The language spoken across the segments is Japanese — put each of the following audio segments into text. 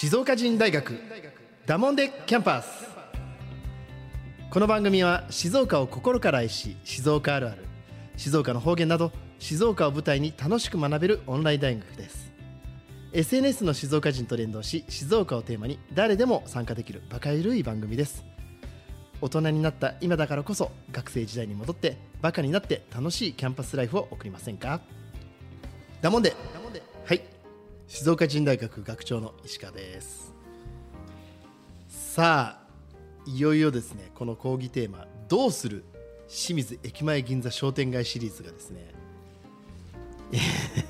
静岡人大学ダモンデキャンパス。この番組は静岡を心から愛し静岡あるある静岡の方言など静岡を舞台に楽しく学べるオンライン大学です。SNS の静岡人と連動し静岡をテーマに誰でも参加できるバカゆるい番組です。大人になった今だからこそ学生時代に戻ってバカになって楽しいキャンパスライフを送りませんか？だもんで静岡人大学学長の石川です。さあいよいよですねこの講義テーマ「どうする清水駅前銀座商店街」シリーズがですね。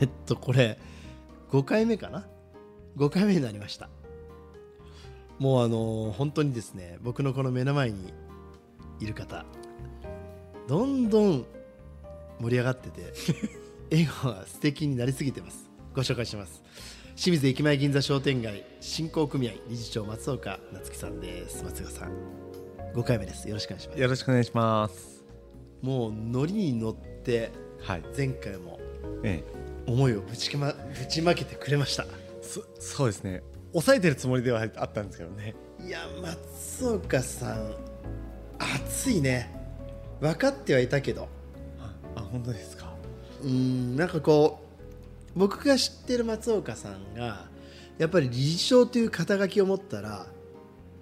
えっとこれ5回目かな？5回目になりました。もうあの本当にですね僕のこの目の前にいる方どんどん盛り上がってて笑顔が素敵になりすぎてます。ご紹介します清水駅前銀座商店街振興組合理事長松岡夏樹さんです松岡さん5回目ですよろしくお願いしますよろしくお願いします。もうノリに乗ってはい。前回もえ思いをぶちまぶちまけてくれましたえ、そそうですね。抑えてるつもりではあったんですけどね。いや松岡さん熱いね分かってはいたけどあ、あ本当ですか？うーんなんかこう僕が知ってる松岡さんがやっぱり理事長という肩書きを持ったら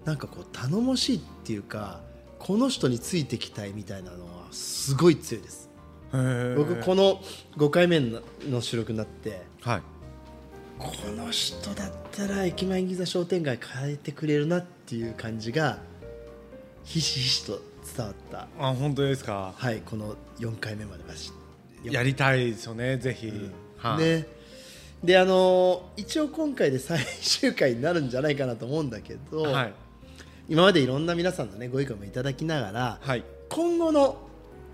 なんかこう頼もしいっていうかこの人についてきたいみたいなのはすごい強いです僕僕この5回目の収録になってはい。この人だったら駅前銀座商店街変えてくれるなっていう感じがひしひしと伝わったあ本当ですか？はいこの4回目までましやりたいですよね。ぜひ。はい。ねであのー一応今回で最終回になるんじゃないかなと思うんだけど、はい。今までいろんな皆さんの、ね、ご意見もいただきながらはい。今後の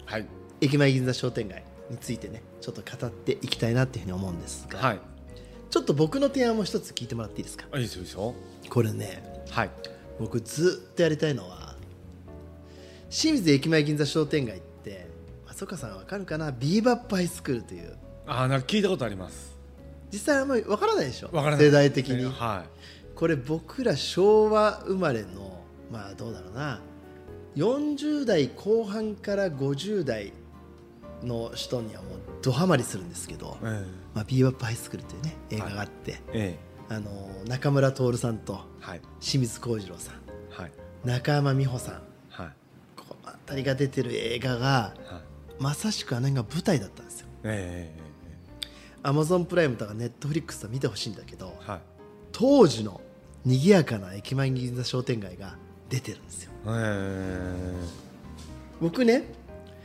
はい。駅前銀座商店街についてねちょっと語っていきたいなっていうふうに思うんですが、はい。ちょっと僕の提案も一つ聞いてもらっていいですか？あいいですよ。これねはい。僕ずっとやりたいのは清水駅前銀座商店街って松岡さんわかるかな？ビーバップハイスクールというあなんか聞いたことあります。実際あんまりわからないでしょ？わからない。世代的に、はこれ僕ら昭和生まれのまあどうだろうな40代後半から50代の人にはもうドハマりするんですけどい。、えまあ、ビーバップハイスクールというね映画があって、え。えあの中村徹さんと。清水幸次郎さんはい。中山美穂さんはい。この辺りが出てる映画がはい。まさしくあの辺が舞台だったんですよええアマゾンプライムとかネットフリックスとか見てほしいんだけどえ。はい。当時の賑やかな駅前銀座商店街が出てるんですよえ僕ね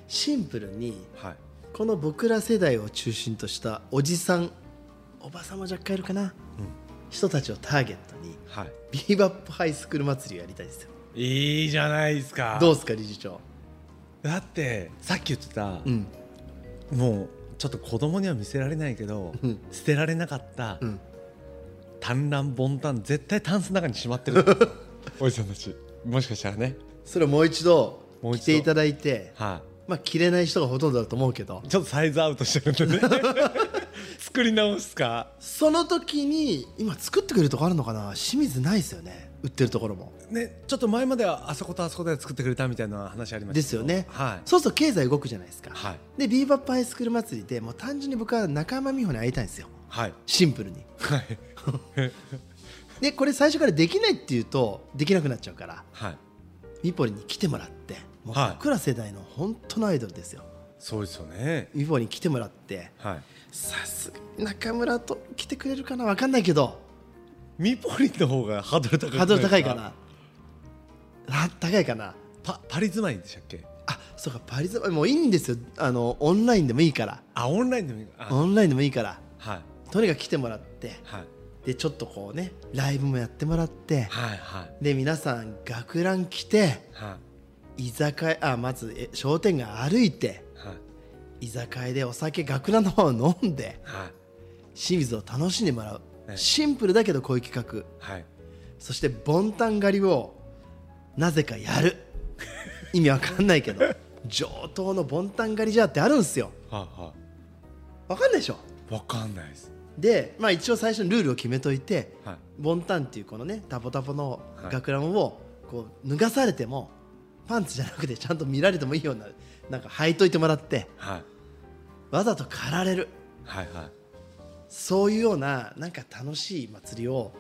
シンプルにえ。はい。この僕ら世代を中心としたおじさんおばさんも若干いるかな、人たちをターゲットにはい。ビーバップハイスクール祭りをやりたいんですよいいじゃないですか。どうですか理事長だってさっき言ってた、うんもうちょっと子供には見せられないけど、うん。捨てられなかった、うん。単乱ボンタン絶対タンスの中にしまってる。おじさんたちもしかしたらね。それをもう一度もう一度。着ていただいてはまあ着れない人がほとんどだと思うけど。い、ちょっとサイズアウトしてるんでね。作り直すか。その時に今作ってくれるとこあるのかな？清水ないですよね売ってるところも。ねちょっと前まではあそことあそこで作ってくれたみたいな話ありましたですよね。はい。そうすると経済動くじゃないですか、はい。でビーバップハイスクール祭りでもう単純に僕は中山美穂に会いたいんですよ。はい。シンプルに。はい。でこれ最初からできないっていうとできなくなっちゃうからはい。ミポリに来てもらってもうはい。僕ら世代の本当のアイドルですよ。そうですよね。ミポリに来てもらってはい。さすがに中村と来てくれるかな分かんないけどミポリンの方がハードル高いハードル高いかな。あ高いかな。パパリ住まいでしたっけ？あそうかパリズもういいんですよ。あのオンラインでもいいから。あオンラインでもいいあ。オンラインでもいいから。はい。とにかく来てもらって。はい。でちょっとこうねライブもやってもらって。はいはい。で皆さん学ラン来てはい。居酒屋あまずえ商店街歩いてはい。居酒屋でお酒学ランの方を飲んではい。清水を楽しんでもらう。ええシンプルだけどこういう企画。はい。そしてボンタン狩りをなぜかやる。意味わかんないけど。上等のボンタン狩りじゃってあるんですよ。はいはわかんないでしょ？いわかんないです。で、まあ、一応最初にルールを決めといてはい。ボンタンっていうこのねタポタポのはい。学ランをこう脱がされてもパンツじゃなくてちゃんと見られてもいいようななんか履いといてもらってはい。わざと狩られる。はいはいそういうようななんか楽しい祭りを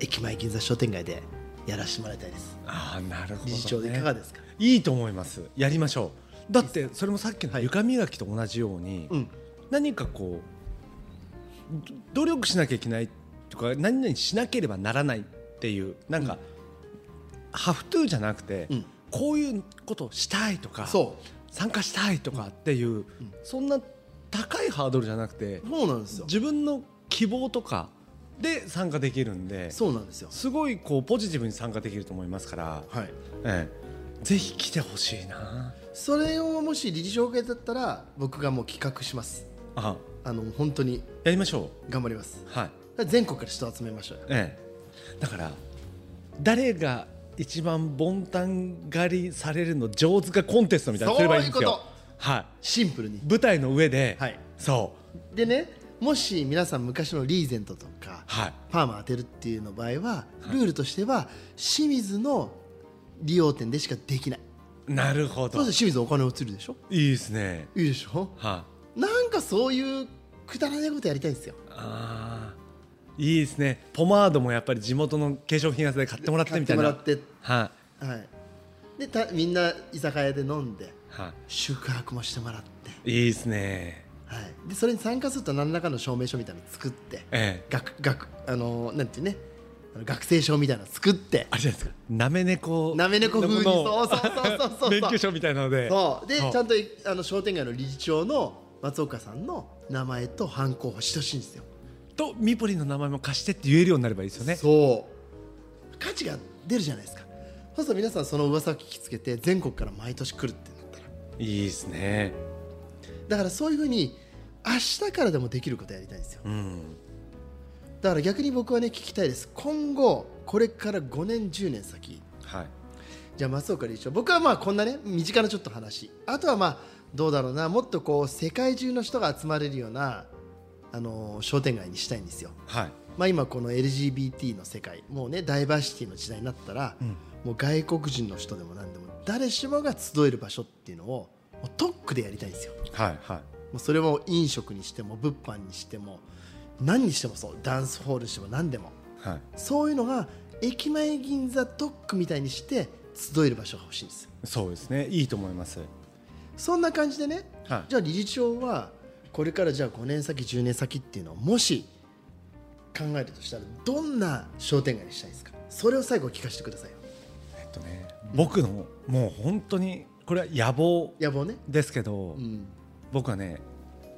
駅前銀座商店街でやらせてもらいたいです。ああなるほど、ね、理事長でいかがですか、いいと思います。やりましょう。だってそれもさっきの床磨きと同じように、うん。何かこうど努力しなきゃいけないとか何々しなければならないっていうなんか、ハフトゥーじゃなくて、うん。こういうことしたいとかそ参加したいとかっていう、そんな高いハードルじゃなくてうそうなんですよ。自分の希望とかで参加できるんでそうなんですよ。すごいこうポジティブに参加できると思いますから、はい。ええ、ぜひ来てほしいな。それをもし理事長がだったら僕がもう企画します。ああの本当に。やりましょ頑張ります。うはい。全国から人を集めましょうよ。ええ、だから誰が一番ボンタン狩りされるの上手かコンテストみたいなのすればいいんですよ。そういうこはい。シンプルに。舞台の上で、はい。そでねもし皆さん昔のリーゼントとかうはい。パーマ当てるっていうの場合はルールとしては清水の利用店でしかできない。なるほど。そうすると清水お金落ちるでしょ？いいですね。いいでしょ？はい。なんかそういうくだらないことやりたいんですよ。ああいいですね。ポマードもやっぱり地元の化粧品屋さんで買ってもらって買っみたいな。てもらって。ははい。でたみんな居酒屋で飲んでい。は宿泊もしてもらって、いいいですね。はい、でそれに参加すると何らかの証明書みたいなの作ってええ。学学あのなんていうね学生証みたいなの作って。あれじゃないですか。なめ猫なめ猫風に。のそうそうそうそうそう。免許証みたいなので。そう。でちゃんとあの商店街の理事長の松岡さんの名前とハンコを欲してほしいんですよ。とミポリンの名前も貸してって言えるようになればいいですよね。そう。価値が出るじゃないですか。そうすると皆さんその噂を聞きつけて全国から毎年来るっていいですね。だからそういうふうに明日からでもできることやりたいんですよ。うん。だから逆に僕はね聞きたいです。今後これから5年10年先。はい。じゃあ松岡理事長僕はまあこんなね身近なちょっと話。あとはまあどうだろうな。もっとこう世界中の人が集まれるようなあの商店街にしたいんですよ。はい。まあ、今この LGBT の世界もうねダイバーシティの時代になったら、ん。もう外国人の人でも何でも誰しもが集える場所っていうのをもう特区でやりたいんですよ。もはいはい。うそれも飲食にしても物販にしても何にしてもそう。ダンスホールにしても何でも。はい。そういうのが駅前銀座特区みたいにして集える場所が欲しいんです。そうですね。いいと思います。そんな感じでねはい。じゃあ理事長はこれからじゃあ5年先10年先っていうのをもし考えるとしたらどんな商店街にしたいですか？それを最後聞かせてくださいよ。えっとね僕のもう本当にこれは野望野望ね。ですけど、うん。僕はね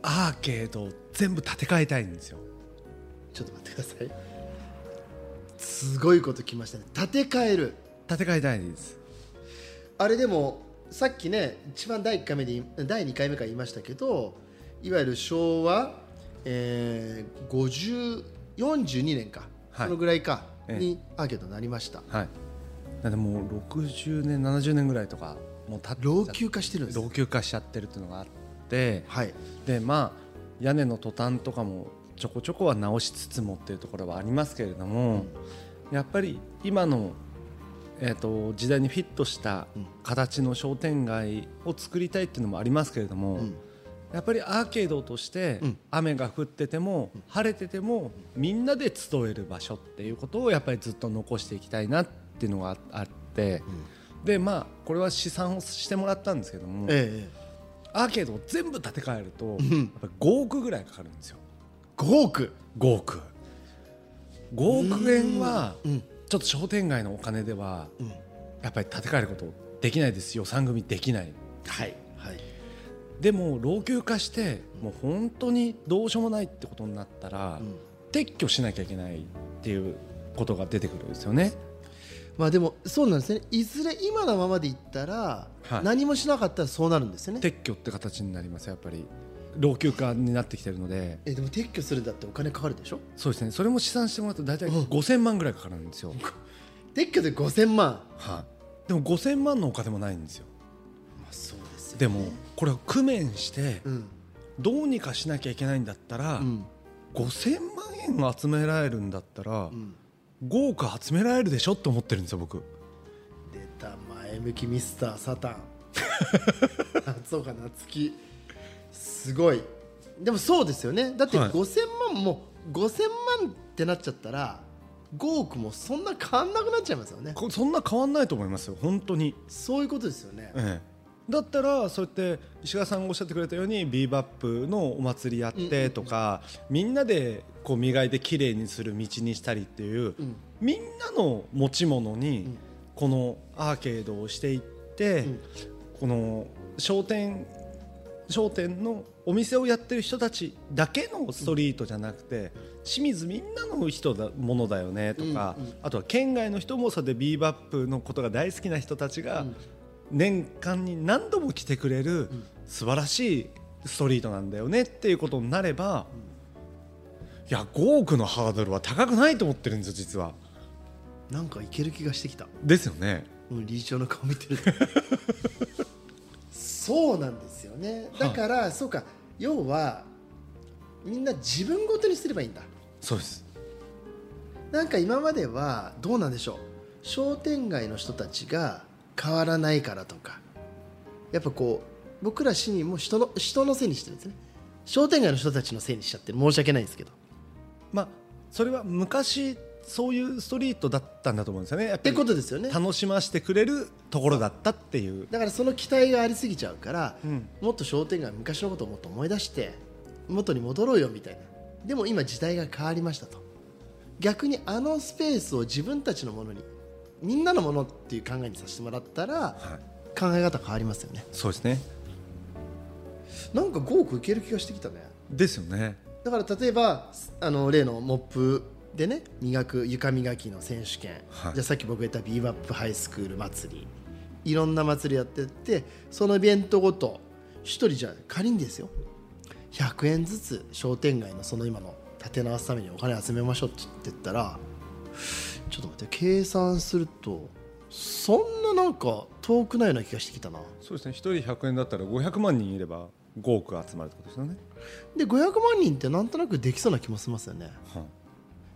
アーケードを全部建て替えたいんですよ。ちょっと待ってください。すごいこときましたね。建て替える。建て替えたいです。あれでもさっきね一番第1回目で第2回目から言いましたけどいわゆる昭和、えー、50 42年か、はい。そのぐらいか。ええ。にアーケードになりました。はいなんでもう60年70年ぐらいとかもう経っちゃ老朽化してるんです。老朽化しちゃってるっていうのがあってはい。でまあ屋根のトタンとかもちょこちょこは直しつつもっていうところはありますけれども、やっぱり今の、えー、と時代にフィットしたうん。形の商店街を作りたいっていうのもありますけれども、うん。やっぱりアーケードとしてうん。雨が降ってても晴れててもみんなで集える場所っていうことをやっぱりずっと残していきたいなっていうのがあってでまあこれは試算をしてもらったんですけどもえアーケードを全部建て替えるとえうん。やっぱり5億ぐらいかかるんですよ。5億？5億。5億円はうん。ちょっと商店街のお金ではうん。やっぱり建て替えることできないです。予算組できない。はい。はい。でも老朽化してもう本当にどうしようもないってことになったら、うん。撤去しなきゃいけないっていうことが出てくるんですよね。まあでもそうなんですね。いずれ今のままでいったら、はい。何もしなかったらそうなるんですよね。撤去って形になりますやっぱり。老朽化になってきてるので。えでも撤去するんだってお金かかるでしょ？そうですね。それも試算してもらうと大体うん。5000万ぐらいかかるんですよ、撤去で5000万。はい、でも5000万のお金もないんですよ。まあそうですよ、ね、でもこれを工面してうん。どうにかしなきゃいけないんだったら、うん。5000万円集められるんだったらうん5億集められるでしょって思ってるんですよ僕。出た前向きミスターサタン。夏岡夏樹。すごい。でもそうですよね。だってはい。5000万も5000万ってなっちゃったら5億もそんな変わんなくなっちゃいますよね。こそんな変わんないと思いますよ本当に、そういうことですよね。ええ、だったらそうやって石川さんがおっしゃってくれたようにビーバップのお祭りやってとか、みんなでこう磨いてきれいにする道にしたりっていう、うん。みんなの持ち物にん。このアーケードをしていって、ん。この商店商店のお店をやってる人たちだけのストリートじゃなくて、清水みんなの人だものだよねとか、あとは県外の人もそれでビーバップのことが大好きな人たちがうん年間に何度も来てくれる素晴らしいストリートなんだよねっていうことになれば、いや5億のハードルは高くないと思ってるんですよ実は。なんかいける気がしてきた。ですよね。うん理事長の顔見てると。そうなんですよね。だから、そうか。要はみんな自分ごとにすればいいんだ。そうです。なんか今まではどうなんでしょう。商店街の人たちが変わらないからとか。やっぱこう僕ら市民も人の人のせいにしてるんですね。商店街の人たちのせいにしちゃってる申し訳ないんですけど。まあそれは昔そういうストリートだったんだと思うんですよね。ってことですよね。楽しませてくれるところだったっていう。だからその期待がありすぎちゃうから、うん。もっと商店街昔のことをもっと思い出して元に戻ろうよみたいな。でも今時代が変わりましたと。逆にあのスペースを自分たちのものにみんなのものっていう考えにさせてもらったらはい。考え方変わりますよねそうですね。なんか5億いける気がしてきたねですよね。だから例えばあの例のモップでね磨く床磨きの選手権、はいじゃあさっき僕が言ったビーバップハイスクール祭りいろんな祭りやってってそのイベントごと1人じゃ仮にですよ100円ずつ商店街のその今の立て直すためにお金集めましょうって言ってったらちょっと待って計算するとそんななんか遠くないような気がしてきたなそうですね。一人100円だったら500万人いれば5億集まるってことですよね。で500万人ってなんとなくできそうな気もしますよねはい。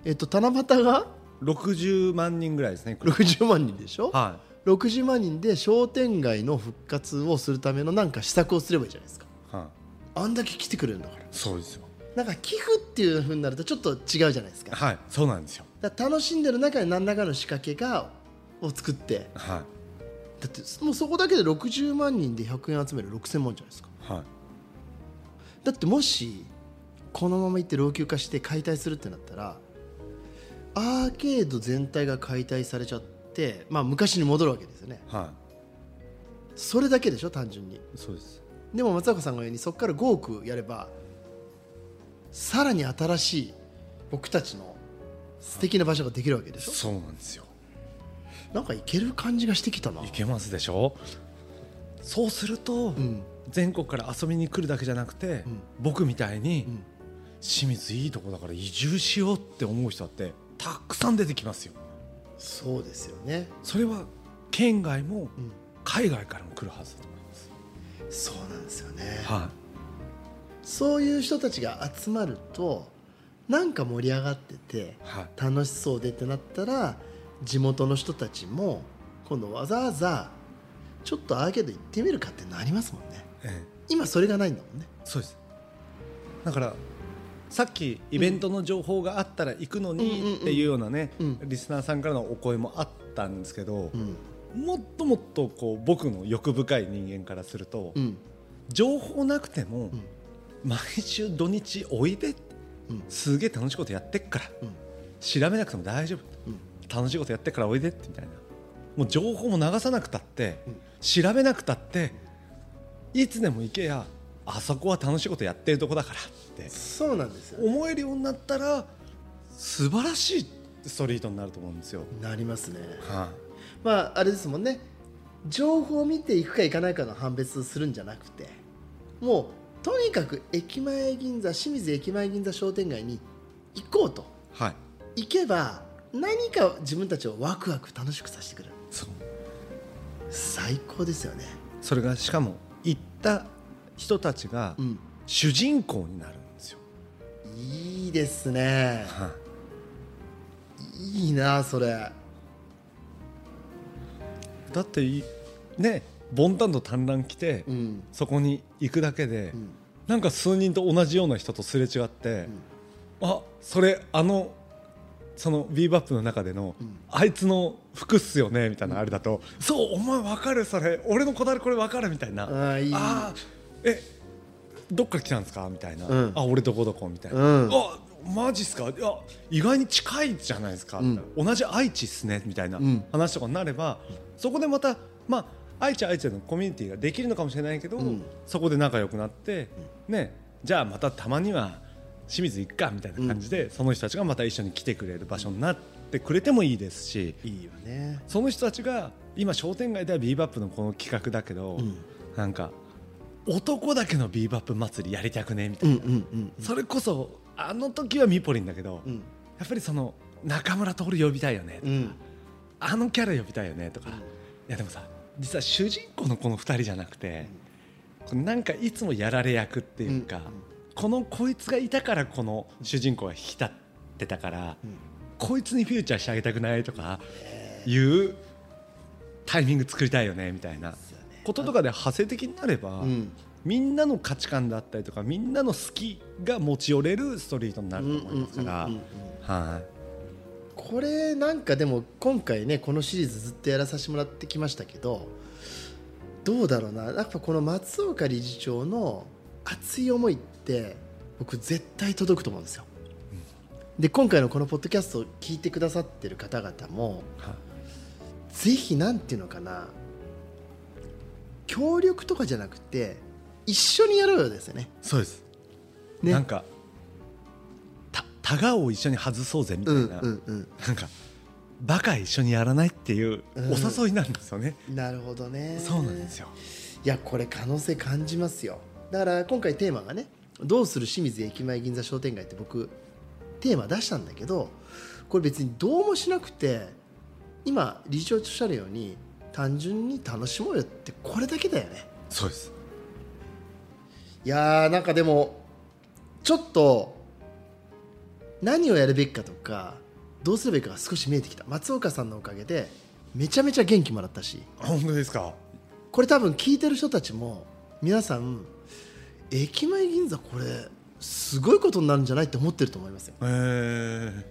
えっと七夕が？60万人ぐらいですね。60万人でしょ、は60万人で商店街の復活をするためのなんか施策をすればいいじゃないですかい。はい。あんだけ来てくれるんだからそうですよ。なんか寄付っていう風になるとちょっと違うじゃないですかはい。そうなんですよ。ら楽しんでる中に何らかの仕掛けがを作ってはだってもうそこだけで60万人で100円集める6000万じゃないですかい。はい。だってもしこのままいって老朽化して解体するってなったらアーケード全体が解体されちゃってまあ昔に戻るわけですよねはそれだけでしょ単純にい。そうです。でも松岡さんが言うようにそこから5億やればさらに新しい僕たちの素敵な場所ができるわけでしょ？そうなんですよ。なんかいける感じがしてきたな。いけますでしょ？そうすると、うん。全国から遊びに来るだけじゃなくて、うん。僕みたいに、ん。清水いいとこだから移住しようって思う人だってたくさん出てきますよ。そうですよね。それは県外もうん。海外からも来るはずだと思います、そうなんですよね。はそういう人たちが集まるとなんか盛り上がってて楽しそうでってなったら地元の人たちも今度わざわざちょっとアーケード行ってみるかってなりますもんね。ええ。今それがないんだもんね。そうです。だからさっきイベントの情報があったら行くのにっていうようなね、うん。リスナーさんからのお声もあったんですけどう、ん。もっともっとこう僕の欲深い人間からすると、うん。情報なくても、うん。毎週土日おいでうんすげえ楽しいことやってっから。うん。調べなくても大丈夫。うん。楽しいことやってっからおいでってみたいな。もう情報も流さなくたって、うん。調べなくたっていつでも行けやあそこは楽しいことやってるとこだからって。そうなんですよ。ね思えるようになったら素晴らしいストリートになると思うんですよ。なりますね。はまああれですもんね。情報を見ていくか行かないかの判別するんじゃなくてもうとにかく駅前銀座清水駅前銀座商店街に行こうと。い、はい、行けば何か自分たちをワクワク楽しくさせてくれる。そう。最高ですよね。それがしかも行った人たちがうん。主人公になるんですよ。いいいですね。い。いなそれ。だっていねボンタンと単乱来て、うん。そこに行くだけで、ん。なんか数人と同じような人とすれ違って、あそれあのそのビーバップの中での、あいつの服っすよねみたいなあれだと、そうお前わかるそれ俺のこだわりこれわかるみたいな。あーいい。あーえどっから来たんですか？みたいな、うん。あ俺どこどこ？みたいな、うん。あマジっすか？いや意外に近いじゃないですか、ん。同じ愛知っすねみたいなうん。話とかになれば、そこでまたまあ愛知は愛知でのコミュニティができるのかもしれないけど、ん。そこで仲良くなって、ねじゃあまたたまには清水行くかみたいな感じで、その人たちがまた一緒に来てくれる場所になってくれてもいいですしいいよね。その人たちが今商店街ではビーバップのこの企画だけど、ん。なんか男だけのビーバップ祭りやりたくねみたいな、うんうんうんそれこそあの時はミポリンだけど、うん。やっぱりその中村徹呼びたいよねとか、うん。あのキャラ呼びたいよねとか、いやでもさ実は主人公のこの2人じゃなくて、このなんかいつもやられ役っていうか、このこいつがいたからこの主人公が引き立ってたから、こいつにフューチャーしてあげたくないとかいうタイミング作りたいよねみたいなこととかで派生的になれば、うん。みんなの価値観だったりとかみんなの好きが持ち寄れるストリートになると思いますから、うんうんうん。はい。これなんかでも今回ねこのシリーズずっとやらさせてもらってきましたけどどうだろうな。やっぱこの松岡理事長の熱い思いって僕絶対届くと思うんですよ。で今回のこのポッドキャストを聞いてくださってる方々もはい。ぜひなんていうのかな協力とかじゃなくて一緒にやろうよですよね。そうです、ね。なんかたタガを一緒に外そうぜみたいな、うんうんうん。なんかバカ一緒にやらないっていううん。お誘いなんですよね、なるほどね。そうなんですよ。いやこれ可能性感じますよ。だから今回テーマがね「どうする清水駅前銀座商店街」って僕テーマ出したんだけどこれ別にどうもしなくて今理事長とおっしゃるように単純に楽しもうよってこれだけだよね。そうです。いやーなんかでもちょっと何をやるべきかとかどうすればいいかが少し見えてきた。松岡さんのおかげでめちゃめちゃ元気もらったし。本当ですか？これ多分聞いてる人たちも皆さん駅前銀座これすごいことになるんじゃないって思ってると思いますよ。えー、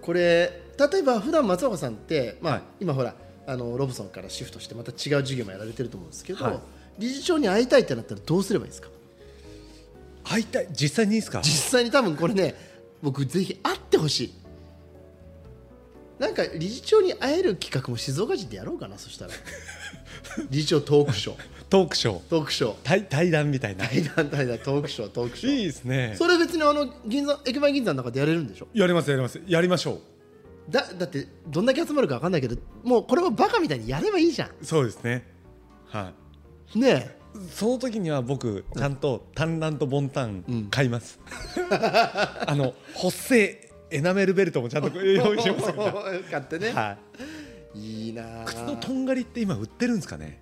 これ例えば普段松岡さんって、まあはい。今ほらあのロブソンからシフトしてまた違う授業もやられてると思うんですけど、はい。理事長に会いたいってなったらどうすればいいですか？会いたい？実際にいいですか？実際に多分これね僕ぜひ会ってほしい。なんか理事長に会える企画も静岡人でやろうかなそしたら。理事長トークショー。トークショー。トークショー。対対談みたいな。対談対談。トークショートークショー。いいですね。それ別にあの銀座駅前銀座の中でやれるんでしょ？やりますやります。やりましょだだってどんだけ集まるか分かんないけどもうこれもバカみたいにやればいいじゃうそうですね。はい。んねその時には僕ちゃんと単乱とボンタン買います、あの補正エナメルベルトもちゃんと 用意しますから、え 買ってね、はい。い、いなあ。靴のとんがりって今売ってるんですかね？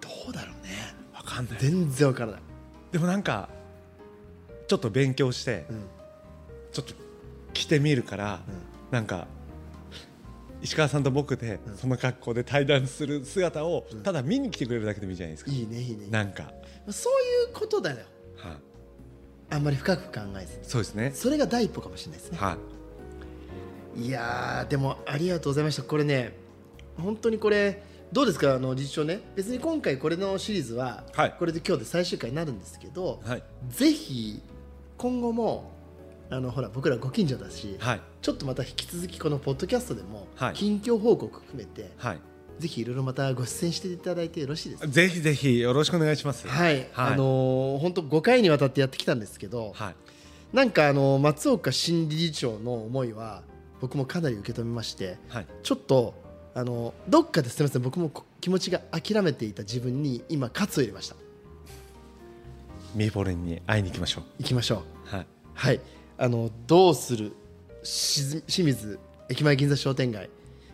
どうだろうね。わかんない。全然分からない、でもなんかちょっと勉強して、うん。ちょっと着てみるから、なんか石川さんと僕でその格好で対談する姿をただ見に来てくれるだけでもいいじゃないですか、いいねいいね。なんか、そういうことだよ。はい。あんまり深く考えずそうですね。それが第一歩かもしれないですね。はい。いやーでもありがとうございました。これね本当にこれどうですか？あの理事長ね。別に今回これのシリーズははい。これで今日で最終回になるんですけど、はい。ぜひ今後もあのほら僕らご近所だし、はい。ちょっとまた引き続きこのポッドキャストでもはい。近況報告含めて、はい。ぜひいろいろまたご出演していただいてよろしいですか？ぜひぜひよろしくお願いします。はい、はい。あのー本当5回にわたってやってきたんですけど、はい。なんかあの松岡新理事長の思いは僕もかなり受け止めましてはい。ちょっとあのどっかですみません僕もこ気持ちが諦めていた自分に今喝を入れました。ミーポレンに会いに行きましょ行きましょうう。はい。はいあのどうする？清水駅前銀座商店街。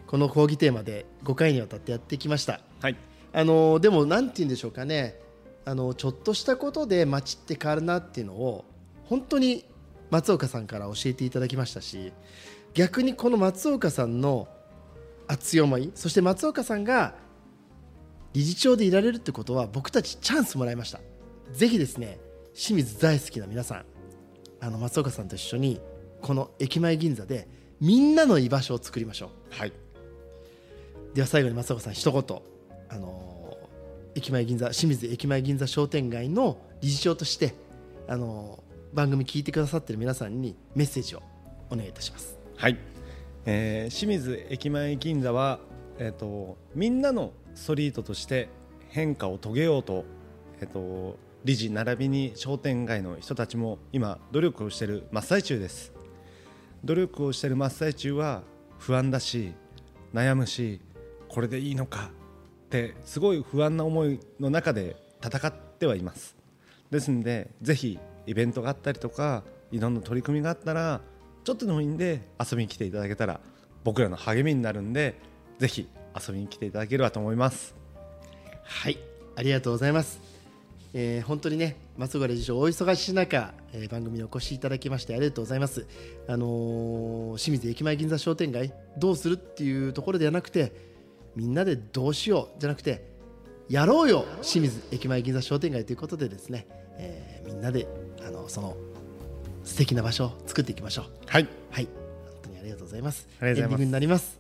この講義テーマで5回にわたってやってきました。はい。あのでもなんて言うんでしょうかね。あのちょっとしたことで街って変わるなっていうのを本当に松岡さんから教えていただきましたし逆にこの松岡さんの熱い思いそして松岡さんが理事長でいられるってことは僕たちチャンスもらいました。ぜひですね清水大好きな皆さんあの松岡さんと一緒にこの駅前銀座でみんなの居場所を作りましょう。はい。では最後に松岡さん一言。あの駅前銀座清水駅前銀座商店街の理事長としてあの番組聞いてくださってる皆さんにメッセージをお願いいたします。はい、えー清水駅前銀座は、えー、とみんなのストリートとして変化を遂げようと,、えー、と理事並びに商店街の人たちも今努力をしている真っ最中です。努力をしている真っ最中は不安だし悩むしこれでいいのかってすごい不安な思いの中で戦ってはいます。ですのでぜひイベントがあったりとかいろんな取り組みがあったらちょっとでもいいんで遊びに来ていただけたら僕らの励みになるんでぜひ遊びに来ていただければと思います。はいありがとうございます、えー本当にね松岡理事長お忙しい中、えー番組にお越しいただきましてありがとうございます。あのー清水駅前銀座商店街どうするっていうところではなくてみんなでどうしようじゃなくてやろうよ清水駅前銀座商店街ということでですね、えーみんなであのその素敵な場所を作っていきましょう。はい。はい。本当にありがとうございます。ありがとうございます。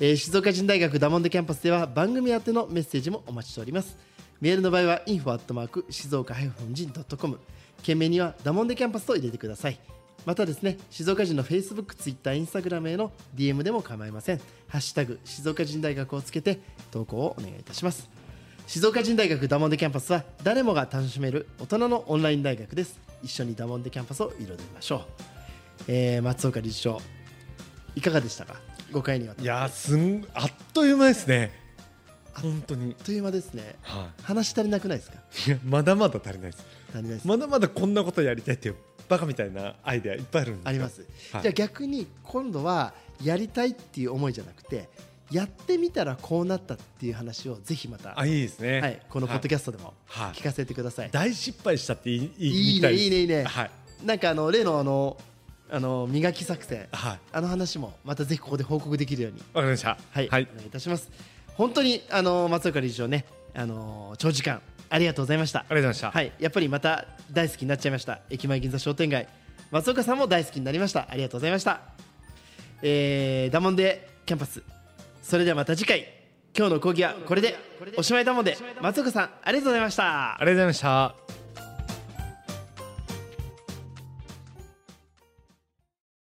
えー静岡人大学ダモンデキャンパスでは番組宛てのメッセージもお待ちしておりますメールの場合は info@ 静岡人 .com 件名にはダモンデキャンパスと入れてください。またですね静岡人の Facebook、Twitter、Instagram への DM でも構いません。ハッシュタグ静岡人大学をつけて投稿をお願いいたします。静岡人大学ダモンデキャンパスは誰もが楽しめる大人のオンライン大学です。一緒にダモンデキャンパスを彩りましょう、えー松岡理事長いかがでしたか？5回にわたっていやすんあっという間ですね。本当に。あっという間ですね。は話足りなくないですか？いいやまだまだ足りないです。足りないです、まだまだこんなことやりたいっていうバカみたいなアイデアいっぱいあるんですよ。あります、はい。じゃあ逆に今度はやりたいっていう思いじゃなくてやってみたらこうなったっていう話をぜひまた、あいいですね。はい、このポッドキャストでもはい。聞かせてください、大失敗したっていいいいいねいいねいいね。はい。なんかあの例のあのあの磨き作戦。はい。あの話もまたぜひここで報告できるように。わかりました。はい、はい。お願いいたします本当にあの松岡理事長ねあの長時間ありがとうございました。ありがとうございました。はい、やっぱりまた大好きになっちゃいました。駅前銀座商店街。松岡さんも大好きになりました。ありがとうございました。えー、ダモンデキャンパス。それではまた次回。今日の講義はこれで。おしまいだもんで。松岡さんありがとうございました。ありがとうございました